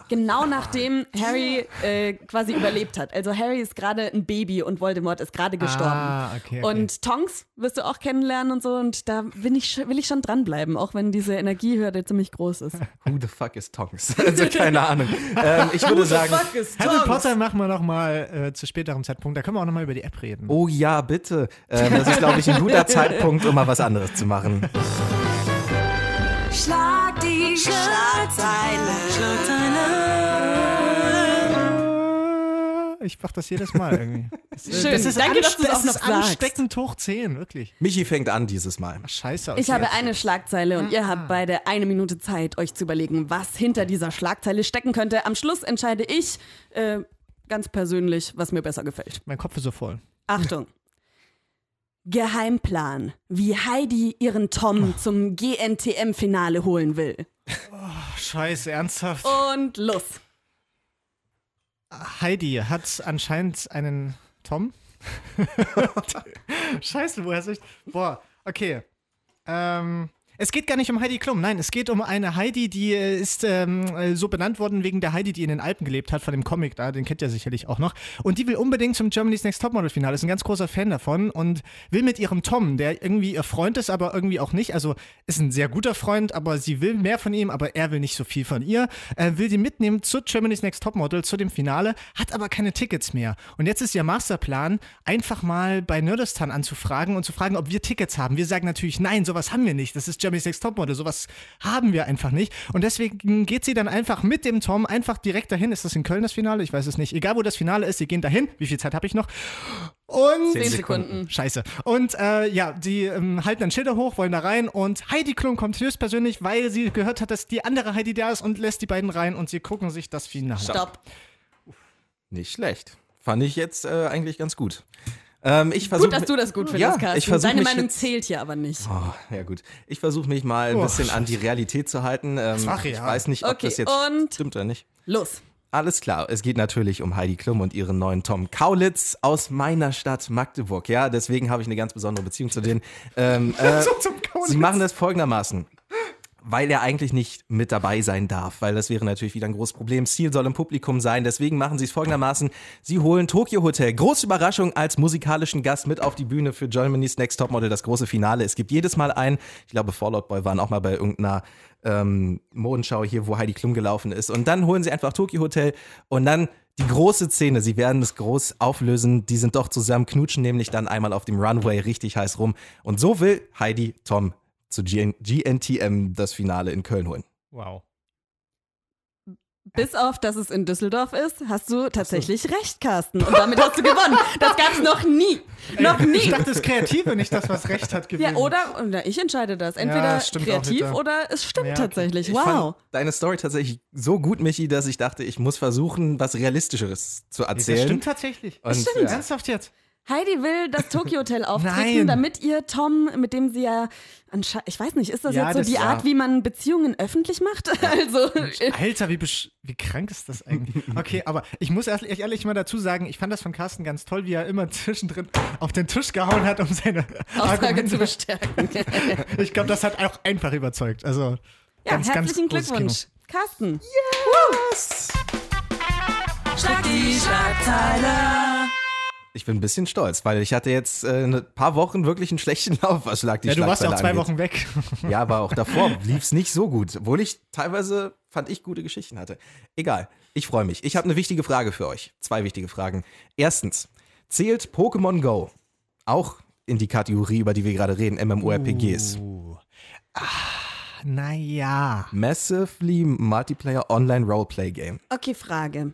genau nachdem Harry äh, quasi überlebt hat. Also Harry ist gerade ein Baby und Voldemort ist gerade gestorben. Ah, okay, okay. Und Tonks wirst du auch kennenlernen und so. Und da bin ich, will ich schon dranbleiben, auch wenn diese Energiehürde ziemlich groß ist. Who the fuck is Tonks? Also keine Ahnung. ähm, ich würde sagen, Harry Potter machen wir noch mal äh, zu späterem Zeitpunkt. Da können wir auch noch mal über die App reden. oh ja, bitte. Ähm, das ist, glaube ich, ein guter Zeitpunkt, um mal was anderes zu machen. Schlag die Schlagzeile. Ich mach das jedes Mal irgendwie. Das, Schön. das ist, Danke, dass anste- du's auch das noch sagst. ansteckend hoch 10, wirklich. Michi fängt an dieses Mal. Scheiße. Ich okay. habe eine Schlagzeile und ihr habt beide eine Minute Zeit, euch zu überlegen, was hinter dieser Schlagzeile stecken könnte. Am Schluss entscheide ich äh, ganz persönlich, was mir besser gefällt. Mein Kopf ist so voll. Achtung. Geheimplan, wie Heidi ihren Tom zum GNTM-Finale holen will. Scheiße, ernsthaft. Und los. Heidi hat anscheinend einen Tom. Scheiße, woher soll ich. Boah, okay. Ähm. Es geht gar nicht um Heidi Klum, nein, es geht um eine Heidi, die äh, ist ähm, äh, so benannt worden wegen der Heidi, die in den Alpen gelebt hat, von dem Comic da, den kennt ihr sicherlich auch noch. Und die will unbedingt zum Germany's Next Topmodel Finale, ist ein ganz großer Fan davon und will mit ihrem Tom, der irgendwie ihr Freund ist, aber irgendwie auch nicht, also ist ein sehr guter Freund, aber sie will mehr von ihm, aber er will nicht so viel von ihr, äh, will die mitnehmen zu Germany's Next Topmodel, zu dem Finale, hat aber keine Tickets mehr. Und jetzt ist ihr Masterplan, einfach mal bei Nerdistan anzufragen und zu fragen, ob wir Tickets haben. Wir sagen natürlich, nein, sowas haben wir nicht. Das ist Germany's Next Topmodel, sowas haben wir einfach nicht. Und deswegen geht sie dann einfach mit dem Tom einfach direkt dahin. Ist das in Köln das Finale? Ich weiß es nicht. Egal, wo das Finale ist, sie gehen dahin. Wie viel Zeit habe ich noch? Und Zehn Sekunden. Scheiße. Und äh, ja, die ähm, halten dann Schilder hoch, wollen da rein und Heidi Klum kommt höchstpersönlich, weil sie gehört hat, dass die andere Heidi da ist und lässt die beiden rein und sie gucken sich das Finale. an. Stopp. Nicht schlecht. Fand ich jetzt äh, eigentlich ganz gut. Ähm, ich versuch, Gut, dass du das gut findest, Ja, Carsten. Deine mich Meinung jetzt- zählt hier aber nicht. Oh, ja gut. Ich versuche mich mal ein Oh, bisschen an die Realität zu halten. Ähm, Ach ja. Ich weiß nicht, ob Okay, das jetzt und- stimmt oder nicht. Los. Alles klar, es geht natürlich um Heidi Klum und ihren neuen Tom Kaulitz aus meiner Stadt Magdeburg. Ja, deswegen habe ich eine ganz besondere Beziehung zu denen. Ähm, äh, sie machen das folgendermaßen. Weil er eigentlich nicht mit dabei sein darf, weil das wäre natürlich wieder ein großes Problem. Ziel soll im Publikum sein, deswegen machen sie es folgendermaßen. Sie holen Tokyo Hotel, große Überraschung, als musikalischen Gast mit auf die Bühne für Germany's Next Topmodel, das große Finale. Es gibt jedes Mal einen, ich glaube Fallout Boy waren auch mal bei irgendeiner ähm, Modenschau hier, wo Heidi Klum gelaufen ist. Und dann holen sie einfach Tokyo Hotel und dann die große Szene, sie werden es groß auflösen, die sind doch zusammen, knutschen nämlich dann einmal auf dem Runway richtig heiß rum. Und so will Heidi Tom zu GN GNTM das Finale in Köln holen. Wow. Bis auf, dass es in Düsseldorf ist, hast du tatsächlich recht, Carsten. Und damit hast du gewonnen. Das gab's noch nie. Noch Ich nie. dachte, das Kreative, nicht das, was Recht hat, gewinnt. Ja, oder, oder ich entscheide das. Entweder das auch kreativ oder es stimmt Ja, okay. tatsächlich. Ich Wow. fand deine Story tatsächlich so gut, Michi, dass ich dachte, ich muss versuchen, was Realistischeres zu Das erzählen. stimmt tatsächlich. Und, stimmt. Ja. Ernsthaft jetzt? Heidi will das Tokyo Hotel auftreten, damit ihr Tom, mit dem sie ja, ansche- ich weiß nicht, ist das Ja, jetzt so das die Art, wie man Beziehungen öffentlich macht? Also, Alter, wie, besch- wie krank ist das eigentlich? Okay, aber ich muss erst ehrlich- ehrlich mal dazu sagen, ich fand das von Carsten ganz toll, wie er immer zwischendrin auf den Tisch gehauen hat, um seine Aussage Argumente zu bestärken. Ich glaube, das hat auch einfach überzeugt. Also ja, ganz, ganz herzlichen großes Glückwunsch. Carsten. Schlag die Schlagzeile. Ich bin ein bisschen stolz, weil ich hatte jetzt äh, ein paar Wochen wirklich einen schlechten Lauf, was Schlag die. Ja, du warst ja auch zwei angeht. Wochen weg. Ja, aber auch davor lief es nicht so gut, obwohl ich teilweise, fand ich, gute Geschichten hatte. Egal, ich freue mich. Ich habe eine wichtige Frage für euch. Zwei wichtige Fragen. Erstens, zählt Pokémon Go auch in die Kategorie, über die wir gerade reden, MMORPGs? Uh. Ah, naja. Massively Multiplayer Online Roleplay Game. Okay, Frage.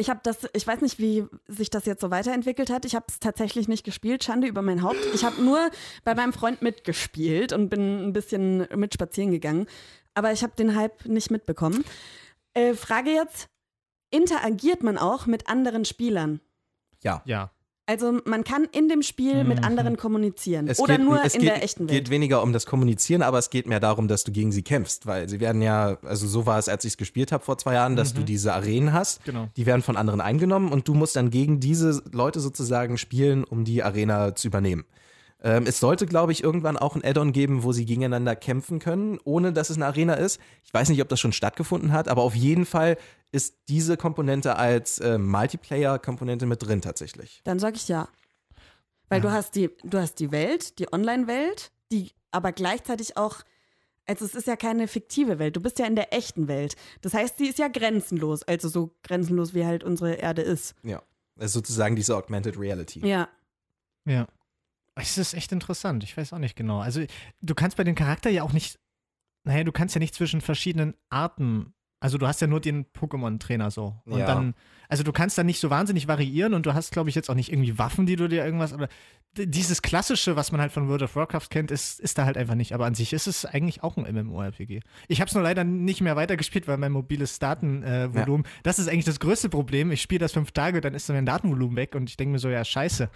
Ich habe das, ich weiß nicht, wie sich das jetzt so weiterentwickelt hat. Ich habe es tatsächlich nicht gespielt, Schande über mein Haupt. Ich habe nur bei meinem Freund mitgespielt und bin ein bisschen mit spazieren gegangen. Aber ich habe den Hype nicht mitbekommen. Äh, Frage jetzt: Interagiert man auch mit anderen Spielern? Ja. Ja. Also man kann in dem Spiel mit Mhm. anderen kommunizieren Es oder geht, nur es in geht, der echten geht Welt. weniger um das Kommunizieren, aber es geht mehr darum, dass du gegen sie kämpfst, weil sie werden ja, also so war es, als ich es gespielt habe vor zwei Jahren, dass du diese Arenen hast, Genau. die werden von anderen eingenommen und du musst dann gegen diese Leute sozusagen spielen, um die Arena zu übernehmen. Ähm, es sollte, glaube ich, irgendwann auch ein Add-on geben, wo sie gegeneinander kämpfen können, ohne dass es eine Arena ist. Ich weiß nicht, ob das schon stattgefunden hat, aber auf jeden Fall ist diese Komponente als äh, Multiplayer-Komponente mit drin tatsächlich. Dann sage ich ja. Weil du hast die, du hast die Welt, die Online-Welt, die aber gleichzeitig auch, also es ist ja keine fiktive Welt, du bist ja in der echten Welt. Das heißt, sie ist ja grenzenlos, also so grenzenlos wie halt unsere Erde ist. Ja. Ist sozusagen diese Augmented Reality. Ja. Ja. Es ist echt interessant. Ich weiß auch nicht genau. Also, du kannst bei dem Charakter ja auch nicht. Naja, du kannst ja nicht zwischen verschiedenen Arten. Also, du hast ja nur den Pokémon-Trainer so. Und Ja. dann. Also, du kannst da nicht so wahnsinnig variieren und du hast, glaube ich, jetzt auch nicht irgendwie Waffen, die du dir irgendwas. Aber dieses Klassische, was man halt von World of Warcraft kennt, ist, ist da halt einfach nicht. Aber an sich ist es eigentlich auch ein MMORPG. Ich habe es nur leider nicht mehr weitergespielt, weil mein mobiles Datenvolumen. Äh, Volumen- Das ist eigentlich das größte Problem. Ich spiele das fünf Tage, dann ist mein Datenvolumen weg und ich denke mir so, ja, scheiße.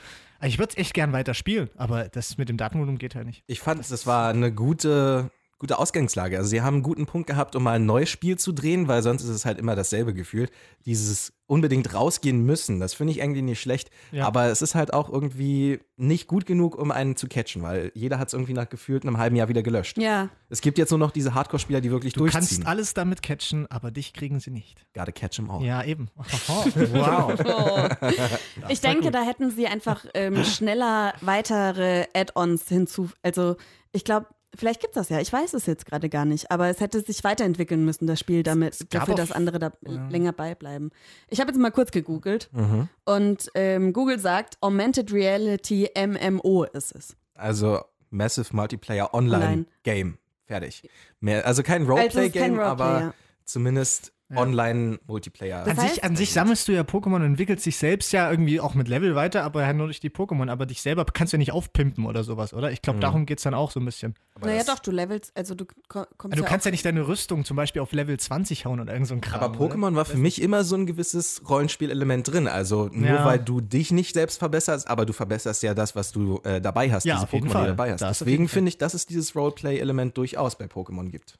Ich würde es echt gern weiter spielen, aber das mit dem Datenvolumen geht halt nicht. Ich fand, das war eine gute, gute Ausgangslage. Also sie haben einen guten Punkt gehabt, um mal ein neues Spiel zu drehen, weil sonst ist es halt immer dasselbe Gefühl. Dieses unbedingt rausgehen müssen, das finde ich irgendwie nicht schlecht. Ja. Aber es ist halt auch irgendwie nicht gut genug, um einen zu catchen, weil jeder hat es irgendwie nach gefühlt einem halben Jahr wieder gelöscht. Ja. Es gibt jetzt nur noch diese Hardcore-Spieler, die wirklich Du durchziehen. kannst alles damit catchen, aber dich kriegen sie nicht. Gotta catch 'em all. Ja, eben. wow. Oh. Ich denke, gut. da hätten sie einfach ähm, schneller weitere Add-ons hinzu. Also, ich glaube, vielleicht gibt es das ja. Ich weiß es jetzt gerade gar nicht. Aber es hätte sich weiterentwickeln müssen, das Spiel, damit, dafür, dass andere da Ja. länger beibleiben. Ich habe jetzt mal kurz gegoogelt Mhm. und ähm, Google sagt, Augmented Reality MMO ist es. Also Massive Multiplayer Online, Online. Game. Fertig. Mehr, also kein Also Roleplay-Game, kein Roleplay, aber ja. zumindest. Online-Multiplayer. An, sich, an sich sammelst du ja Pokémon und entwickelst dich selbst ja irgendwie auch mit Level weiter, aber ja nur durch die Pokémon. Aber dich selber kannst du ja nicht aufpimpen oder sowas, oder? Ich glaube, Mhm. darum geht es dann auch so ein bisschen. Aber Naja, doch, du levelst, also du ko- kommst Du ja kannst ja nicht deine Rüstung zum Beispiel auf Level 20 hauen oder irgend so ein Kram. Aber oder? Pokémon war für mich immer so ein gewisses Rollenspielelement drin. Also nur Ja. weil du dich nicht selbst verbesserst, aber du verbesserst ja das, was du äh, dabei hast, Ja, diese Pokémon, die du dabei hast. Das Deswegen finde ich, dass es dieses Roleplay-Element durchaus bei Pokémon gibt.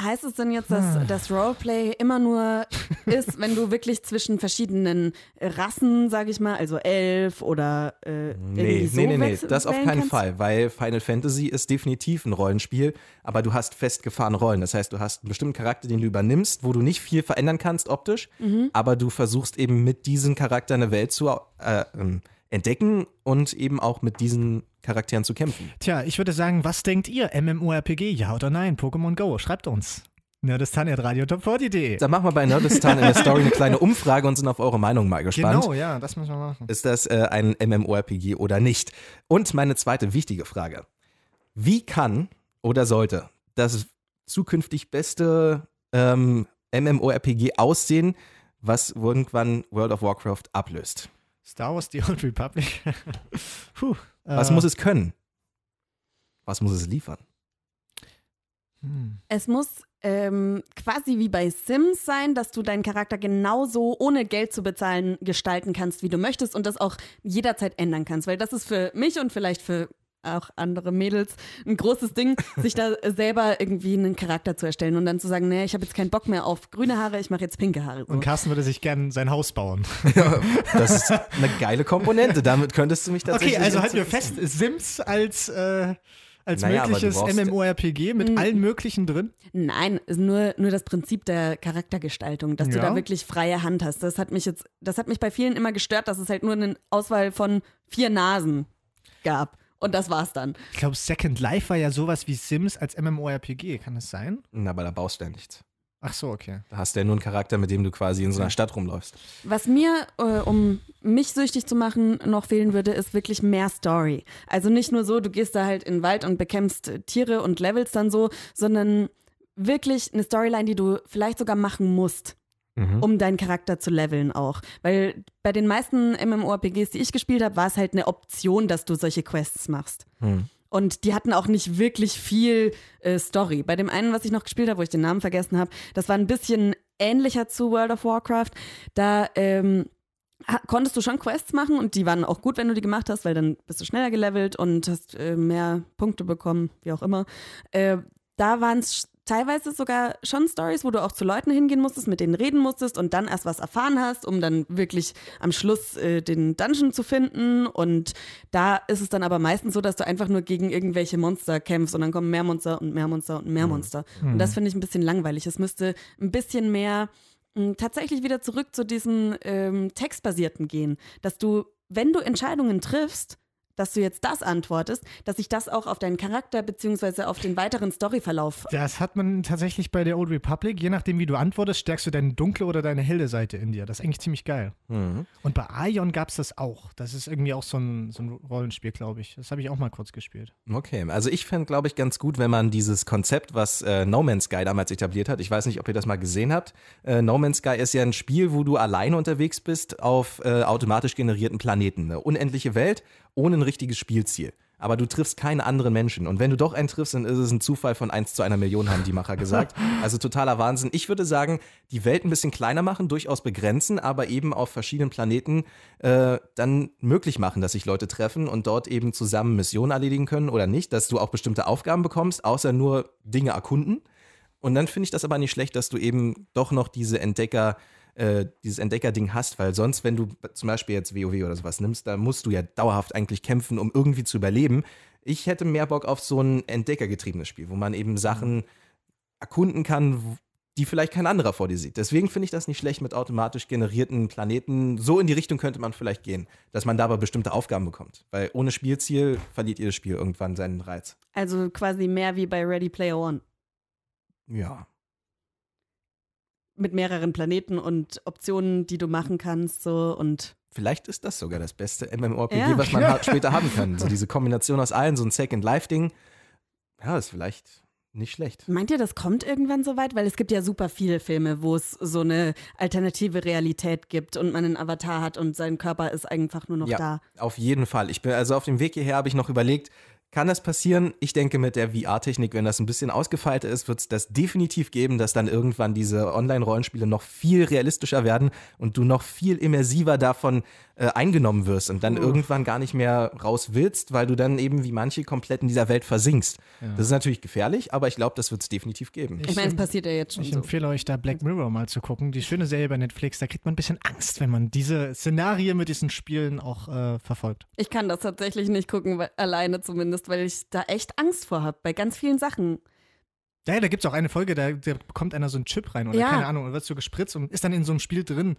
Heißt es denn jetzt, dass das Roleplay immer nur ist, wenn du wirklich zwischen verschiedenen Rassen, sag ich mal, also elf oder äh, Nee, so nee, nee, nee, das auf keinen kannst? Fall, weil Final Fantasy ist definitiv ein Rollenspiel, aber du hast festgefahrene Rollen. Das heißt, du hast einen bestimmten Charakter, den du übernimmst, wo du nicht viel verändern kannst optisch, Mhm. aber du versuchst eben mit diesem Charakter eine Welt zu äh, ähm, entdecken und eben auch mit diesen Charakteren zu kämpfen. Tja, ich würde sagen, was denkt ihr? MMORPG, ja oder nein? Pokémon Go, schreibt uns. Nerdistan.radiotop40.de. Dann machen wir bei Nerdistan in der Story eine kleine Umfrage und sind auf eure Meinung mal gespannt. Genau, ja, das müssen wir machen. Ist das äh, ein MMORPG oder nicht? Und meine zweite wichtige Frage. Wie kann oder sollte das zukünftig beste ähm, MMORPG aussehen, was irgendwann World of Warcraft ablöst? Star Wars The Old Republic. Puh, Was äh, muss es können? Was muss es liefern? hm. Es muss ähm, quasi wie bei Sims sein, dass du deinen Charakter genauso ohne Geld zu bezahlen gestalten kannst, wie du möchtest und das auch jederzeit ändern kannst. Weil das ist für mich und vielleicht für auch andere Mädels ein großes Ding, sich da selber irgendwie einen Charakter zu erstellen und dann zu sagen, nee, ich habe jetzt keinen Bock mehr auf grüne Haare, ich mache jetzt pinke Haare. So. Und Carsten würde sich gern sein Haus bauen. Das ist eine geile Komponente. Damit könntest du mich tatsächlich. Okay, also halten wir fest, Sims als, äh, als Naja, du mögliches MMORPG mit Mhm. allen möglichen drin. Nein, nur, nur das Prinzip der Charaktergestaltung, dass du Ja. da wirklich freie Hand hast. Das hat mich jetzt, das hat mich bei vielen immer gestört, dass es halt nur eine Auswahl von vier Nasen gab. Und das war's dann. Ich glaube, Second Life war ja sowas wie Sims als MMORPG. Kann das sein? Na, aber da baust du ja nichts. Ach so, okay. Da hast du ja nur einen Charakter, mit dem du quasi in so einer Stadt rumläufst. Was mir, äh, um mich süchtig zu machen, noch fehlen würde, ist wirklich mehr Story. Also nicht nur so, du gehst da halt in den Wald und bekämpfst äh, Tiere und levelst dann so, sondern wirklich eine Storyline, die du vielleicht sogar machen musst. Mhm. um deinen Charakter zu leveln auch. Weil bei den meisten MMORPGs, die ich gespielt habe, war es halt eine Option, dass du solche Quests machst. Hm. Und die hatten auch nicht wirklich viel äh, Story. Bei dem einen, was ich noch gespielt habe, wo ich den Namen vergessen habe, das war ein bisschen ähnlicher zu World of Warcraft. Da ähm, konntest du schon Quests machen und die waren auch gut, wenn du die gemacht hast, weil dann bist du schneller gelevelt und hast äh, mehr Punkte bekommen, wie auch immer. Äh, da waren es teilweise sogar schon Stories, wo du auch zu Leuten hingehen musstest, mit denen reden musstest und dann erst was erfahren hast, um dann wirklich am Schluss äh, den Dungeon zu finden. Und da ist es dann aber meistens so, dass du einfach nur gegen irgendwelche Monster kämpfst und dann kommen mehr Monster und mehr Monster und mehr Monster. Und das finde ich ein bisschen langweilig. Es müsste ein bisschen mehr mh, tatsächlich wieder zurück zu diesen ähm, textbasierten gehen, dass du, wenn du Entscheidungen triffst, dass du jetzt das antwortest, dass sich das auch auf deinen Charakter beziehungsweise auf den weiteren Storyverlauf. Das hat man tatsächlich bei der Old Republic. Je nachdem, wie du antwortest, stärkst du deine dunkle oder deine helle Seite in dir. Das ist eigentlich ziemlich geil. Mhm. Und bei Aion gab es das auch. Das ist irgendwie auch so ein, so ein Rollenspiel, glaube ich. Das habe ich auch mal kurz gespielt. Okay, also ich fände, glaube ich, ganz gut, wenn man dieses Konzept, was äh, No Man's Sky damals etabliert hat, ich weiß nicht, ob ihr das mal gesehen habt. Äh, no Man's Sky ist ja ein Spiel, wo du alleine unterwegs bist auf äh, automatisch generierten Planeten. Eine unendliche Welt ohne ein richtiges Spielziel. Aber du triffst keine anderen Menschen. Und wenn du doch einen triffst, dann ist es ein Zufall von 1 zu einer Million, haben die Macher gesagt. Also totaler Wahnsinn. Ich würde sagen, die Welt ein bisschen kleiner machen, durchaus begrenzen, aber eben auf verschiedenen Planeten äh, dann möglich machen, dass sich Leute treffen und dort eben zusammen Missionen erledigen können oder nicht, dass du auch bestimmte Aufgaben bekommst, außer nur Dinge erkunden. Und dann finde ich das aber nicht schlecht, dass du eben doch noch diese Entdecker, äh, dieses Entdeckerding hast, weil sonst, wenn du zum Beispiel jetzt WoW oder sowas nimmst, da musst du ja dauerhaft eigentlich kämpfen, um irgendwie zu überleben. Ich hätte mehr Bock auf so ein entdeckergetriebenes Spiel, wo man eben Sachen erkunden kann, die vielleicht kein anderer vor dir sieht. Deswegen finde ich das nicht schlecht mit automatisch generierten Planeten. So in die Richtung könnte man vielleicht gehen, dass man da aber bestimmte Aufgaben bekommt. Weil ohne Spielziel verliert jedes Spiel irgendwann seinen Reiz. Also quasi mehr wie bei Ready Player One. Ja. Mit mehreren Planeten und Optionen, die du machen kannst, so und Vielleicht ist das sogar das beste MMORPG, Ja. was man ha- später haben kann. So diese Kombination aus allen, so ein Second Life-Ding. Ja, ist vielleicht nicht schlecht. Meint ihr, das kommt irgendwann so weit? Weil es gibt ja super viele Filme, wo es so eine alternative Realität gibt und man einen Avatar hat und sein Körper ist einfach nur noch ja, da. auf jeden Fall. Ich bin also auf dem Weg hierher habe ich noch überlegt, kann das passieren. Ich denke, mit der VR-Technik, wenn das ein bisschen ausgefeilter ist, wird es das definitiv geben, dass dann irgendwann diese Online-Rollenspiele noch viel realistischer werden und du noch viel immersiver davon äh, eingenommen wirst und dann irgendwann gar nicht mehr raus willst, weil du dann eben wie manche komplett in dieser Welt versinkst. Das ist natürlich gefährlich, aber ich glaube, das wird es definitiv geben. Ich meine, es passiert ja jetzt schon Ich so. empfehle euch da Black Mirror mal zu gucken. Die schöne Serie bei Netflix, da kriegt man ein bisschen Angst, wenn man diese Szenarien mit diesen Spielen auch äh, verfolgt. Ich kann das tatsächlich nicht gucken, weil, alleine zumindest, weil ich da echt Angst vor habe, bei ganz vielen Sachen. Ja, da gibt es auch eine Folge, da, da bekommt einer so einen Chip rein oder Ja. keine Ahnung, und wird so gespritzt und ist dann in so einem Spiel drin.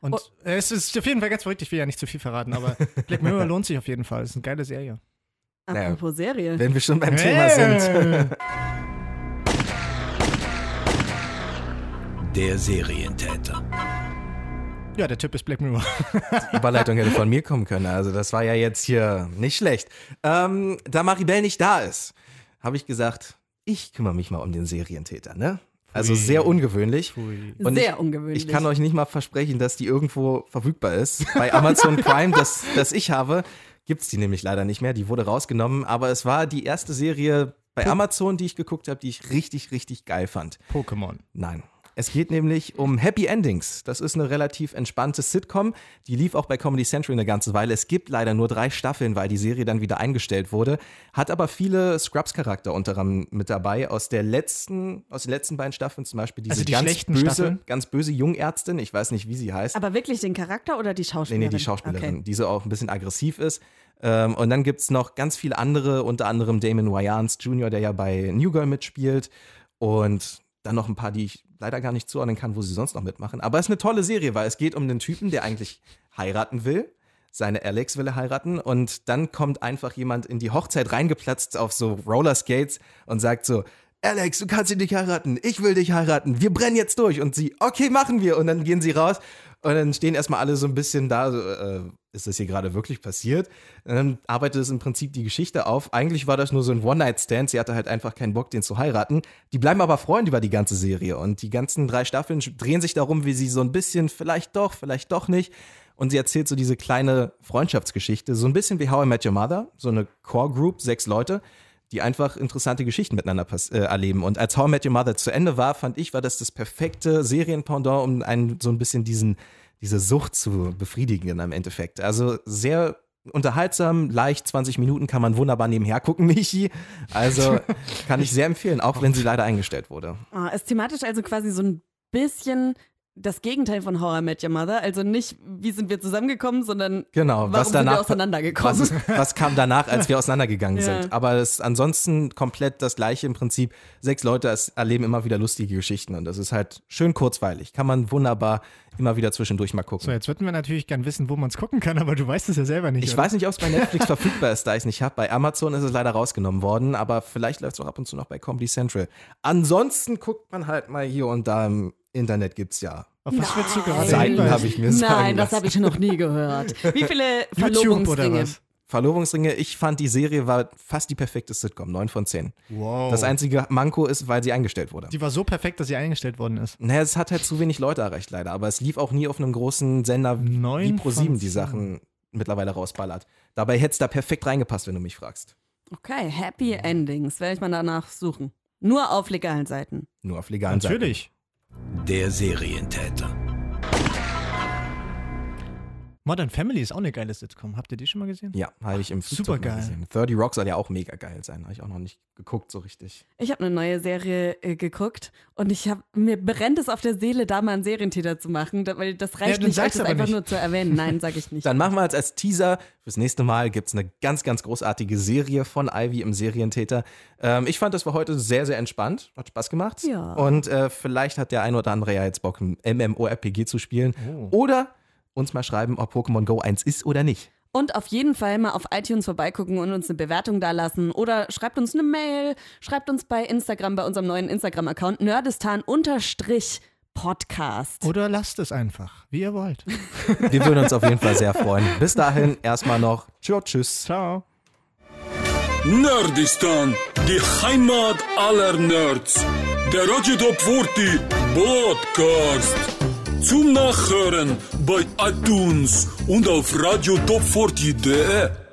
Und Oh. es ist auf jeden Fall ganz verrückt, ich will ja nicht zu viel verraten, aber Black Mirror lohnt sich auf jeden Fall. Es ist eine geile Serie. Naja. Apropos Serie. Wenn wir schon beim Thema sind. Der Serientäter. Ja, der Typ ist Black Mirror. Die Überleitung hätte von mir kommen können. Also das war ja jetzt hier nicht schlecht. Ähm, da Maribel nicht da ist, habe ich gesagt, ich kümmere mich mal um den Serientäter, ne? Also sehr ungewöhnlich. Und Sehr ich, ungewöhnlich. Ich kann euch nicht mal versprechen, dass die irgendwo verfügbar ist. Bei Amazon Prime, das, das ich habe, gibt es die nämlich leider nicht mehr. Die wurde rausgenommen. Aber es war die erste Serie bei Amazon, die ich geguckt habe, die ich richtig, richtig geil fand. Pokémon. Nein. Es geht nämlich um Happy Endings. Das ist eine relativ entspannte Sitcom. Die lief auch bei Comedy Central eine ganze Weile. Es gibt leider nur drei Staffeln, weil die Serie dann wieder eingestellt wurde. Hat aber viele Scrubs-Charakter unter anderem mit dabei. Aus der letzten, aus den letzten beiden Staffeln zum Beispiel diese Also die ganz böse, Staffeln? ganz böse Jungärztin. Ich weiß nicht, wie sie heißt. Aber wirklich den Charakter oder die Nee, Schauspielerin? nee, die Schauspielerin, Okay. die so auch ein bisschen aggressiv ist. Ähm, und dann gibt es noch ganz viele andere, unter anderem Damon Wayans Jr., der ja bei New Girl mitspielt. Und dann noch ein paar, die ich leider gar nicht zuordnen kann, wo sie sonst noch mitmachen. Aber es ist eine tolle Serie, weil es geht um den Typen, der eigentlich heiraten will. Seine Alex will er heiraten und dann kommt einfach jemand in die Hochzeit reingeplatzt auf so Rollerskates und sagt so, Alex, du kannst ihn nicht heiraten, ich will dich heiraten, wir brennen jetzt durch. Und sie, okay, machen wir. Und dann gehen sie raus und dann stehen erstmal alle so ein bisschen da, so, äh, ist das hier gerade wirklich passiert? Dann arbeitet es im Prinzip die Geschichte auf. Eigentlich war das nur so ein One-Night-Stand, sie hatte halt einfach keinen Bock, den zu heiraten. Die bleiben aber Freunde über die ganze Serie und die ganzen drei Staffeln drehen sich darum, wie sie so ein bisschen, vielleicht doch, vielleicht doch nicht. Und sie erzählt so diese kleine Freundschaftsgeschichte, so ein bisschen wie How I Met Your Mother, so eine Core-Group, sechs Leute, die einfach interessante Geschichten miteinander äh, erleben. Und als How I Met Your Mother zu Ende war, fand ich, war das das perfekte Serienpendant, um einen so ein bisschen diesen, diese Sucht zu befriedigen im Endeffekt. Also sehr unterhaltsam, leicht, 20 Minuten kann man wunderbar nebenher gucken, Michi. Also kann ich sehr empfehlen, auch wenn sie leider eingestellt wurde. Ah, ist thematisch also quasi so ein bisschen das Gegenteil von How I Met Your Mother. Also nicht, wie sind wir zusammengekommen, sondern Genau, warum was sind wir danach auseinandergekommen. Was, was kam danach, als wir auseinandergegangen Ja. sind. Aber es ist ansonsten komplett das gleiche im Prinzip. Sechs Leute es erleben immer wieder lustige Geschichten und das ist halt schön kurzweilig. Kann man wunderbar immer wieder zwischendurch mal gucken. So, jetzt würden wir natürlich gern wissen, wo man es gucken kann, aber du weißt es ja selber nicht. Ich oder? weiß nicht, ob es bei Netflix verfügbar ist, da ich es nicht habe. Bei Amazon ist es leider rausgenommen worden, aber vielleicht läuft es auch ab und zu noch bei Comedy Central. Ansonsten guckt man halt mal hier und da im Internet gibt's ja. Auf was willst du gerade Seiten habe ich mir sagen Nein, das habe ich noch nie gehört. Wie viele Verlobungsringe? was? Verlobungsringe, ich fand die Serie war fast die perfekte Sitcom, 9 von 10. Wow. Das einzige Manko ist, weil sie eingestellt wurde. Die war so perfekt, dass sie eingestellt worden ist. Naja, es hat halt zu wenig Leute erreicht, leider. Aber es lief auch nie auf einem großen Sender wie Neun Pro7 von die. Sachen mittlerweile rausballert. Dabei hätte es da perfekt reingepasst, wenn du mich fragst. Okay, Happy Endings. Werde ich mal danach suchen. Nur auf legalen Seiten. Nur auf legalen Natürlich. Der Serientäter. Modern Family ist auch eine geile Sitcom. Habt ihr die schon mal gesehen? Ja, habe ich im Flugzeug Supergeil. mal gesehen. 30 Rock soll ja auch mega geil sein. Habe ich auch noch nicht geguckt so richtig. Ich habe eine neue Serie äh, geguckt und ich habe mir brennt es auf der Seele, da mal einen Serientäter zu machen, da, weil das reicht dann nicht, das einfach nicht. nur zu erwähnen. Nein, sage ich nicht. Dann machen wir jetzt als Teaser fürs nächste Mal gibt es eine ganz, ganz großartige Serie von Ivy im Serientäter. Ähm, ich fand, das war heute sehr, sehr entspannt. Hat Spaß gemacht. Ja. Und äh, vielleicht hat der ein oder andere ja jetzt Bock, ein MMORPG zu spielen. Oh. Oder uns mal schreiben, ob Pokémon Go eins ist oder nicht. Und auf jeden Fall mal auf iTunes vorbeigucken und uns eine Bewertung da lassen. Oder schreibt uns eine Mail, schreibt uns bei Instagram, bei unserem neuen Instagram-Account Nerdistan-Podcast. Oder lasst es einfach, wie ihr wollt. Wir würden uns auf jeden Fall sehr freuen. Bis dahin erstmal noch Tschö, tschüss. Ciao. Nerdistan, die Heimat aller Nerds. Der Radio Top 40 Podcast. Zum Nachhören bei iTunes und auf radiotop40.de.